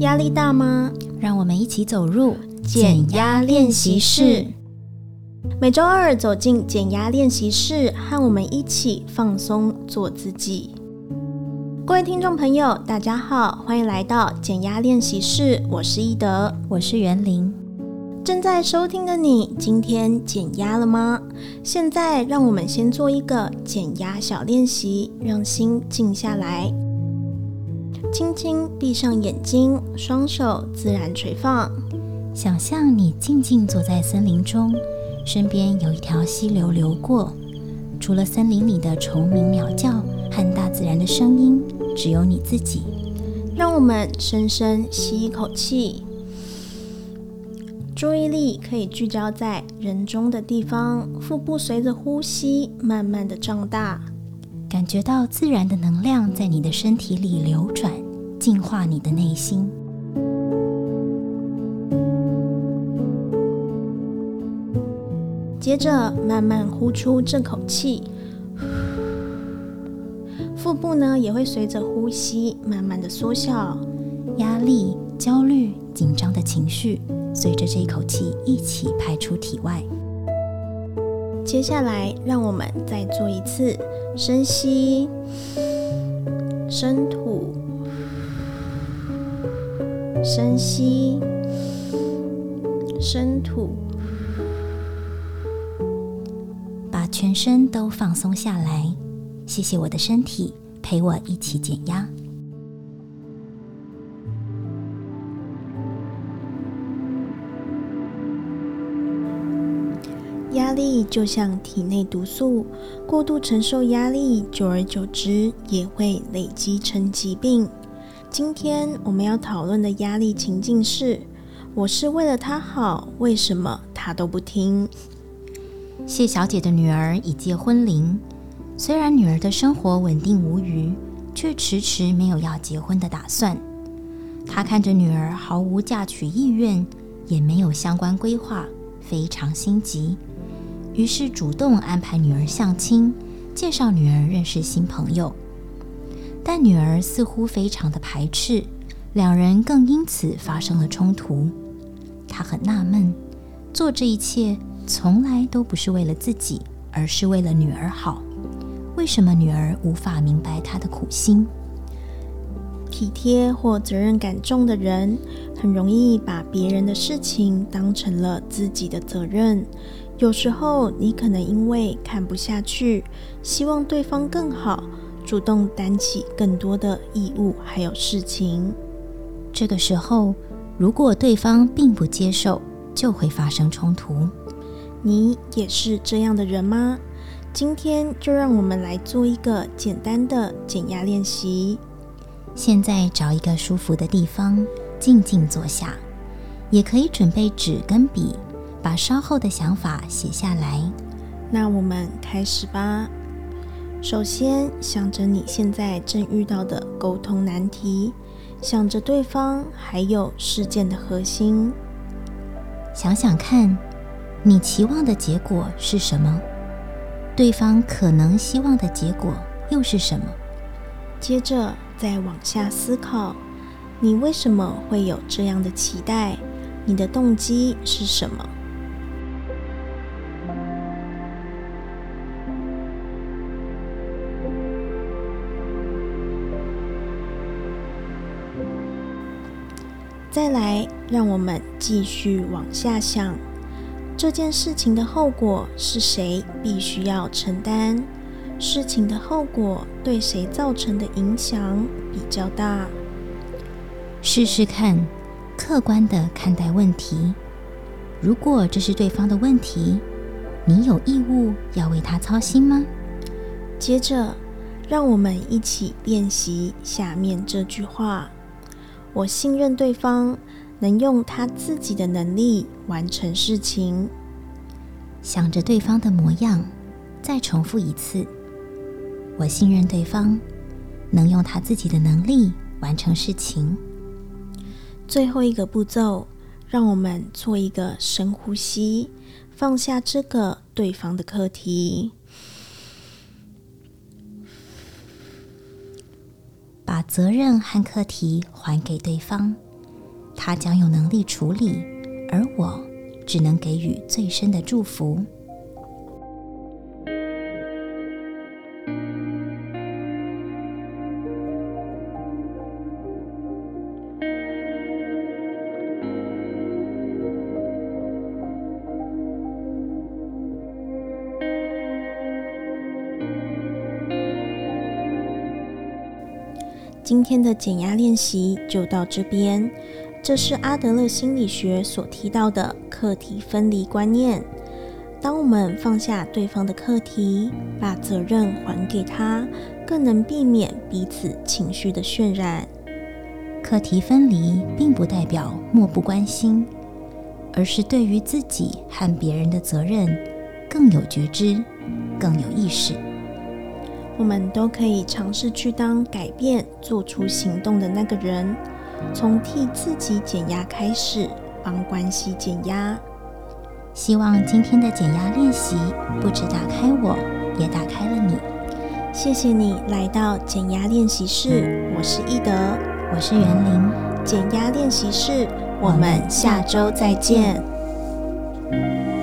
压力大吗？让我们一起走入减压练习室。每周二走进减压练习室，和我们一起放松，做自己。各位听众朋友，大家好，欢迎来到减压练习室。我是易德，我是袁玲。正在收听的你，今天减压了吗？现在让我们先做一个减压小练习，让心静下来。轻轻闭上眼睛，双手自然垂放。想象你静静坐在森林中，身边有一条溪流流过。除了森林里的虫鸣鸟叫和大自然的声音，只有你自己。让我们深深吸一口气，注意力可以聚焦在人中的地方，腹部随着呼吸慢慢的胀大。感觉到自然的能量在你的身体里流转，净化你的内心。接着慢慢呼出这口气，腹部呢也会随着呼吸慢慢的缩小，压力、焦虑、紧张的情绪随着这一口气一起排出体外。接下来，让我们再做一次深吸、深吐、深吸、深吐，把全身都放松下来。谢谢我的身体，陪我一起减压。压力就像体内毒素，过度承受压力，久而久之也会累积成疾病。今天我们要讨论的压力情境是：我是为了他好，为什么他都不听？谢小姐的女儿已届婚龄，虽然女儿的生活稳定无虞，却迟迟没有要结婚的打算。她看着女儿毫无嫁娶意愿，也没有相关规划，非常心急。于是主动安排女儿相亲，介绍女儿认识新朋友，但女儿似乎非常的排斥，两人更因此发生了冲突。她很纳闷，做这一切从来都不是为了自己，而是为了女儿好。为什么女儿无法明白她的苦心？体贴或责任感重的人，很容易把别人的事情当成了自己的责任。有时候，你可能因为看不下去，希望对方更好，主动担起更多的义务还有事情。这个时候，如果对方并不接受，就会发生冲突。你也是这样的人吗？今天就让我们来做一个简单的减压练习。现在找一个舒服的地方，静静坐下，也可以准备纸跟笔。把稍后的想法写下来。那我们开始吧。首先，想着你现在正遇到的沟通难题，想着对方还有事件的核心。想想看，你期望的结果是什么？对方可能希望的结果又是什么？接着再往下思考，你为什么会有这样的期待？你的动机是什么？再来，让我们继续往下想，这件事情的后果是谁必须要承担？事情的后果对谁造成的影响比较大？试试看，客观的看待问题。如果这是对方的问题，你有义务要为他操心吗？接着，让我们一起练习下面这句话。我信任对方能用他自己的能力完成事情。想着对方的模样，再重复一次。我信任对方能用他自己的能力完成事情。最后一个步骤，让我们做一个深呼吸，放下这个对方的课题。把责任和课题还给对方，他将有能力处理，而我只能给予最深的祝福。今天的减压练习就到这边。这是阿德勒心理学所提到的课题分离观念。当我们放下对方的课题，把责任还给他，更能避免彼此情绪的渲染。课题分离并不代表漠不关心，而是对于自己和别人的责任更有觉知、更有意识。我们都可以尝试去当改变、做出行动的那个人，从替自己减压开始，帮关系减压。希望今天的减压练习不止打开我，也打开了你。谢谢你来到减压练习室，我是易德，我是袁玲。减压练习室，我们下周再见。嗯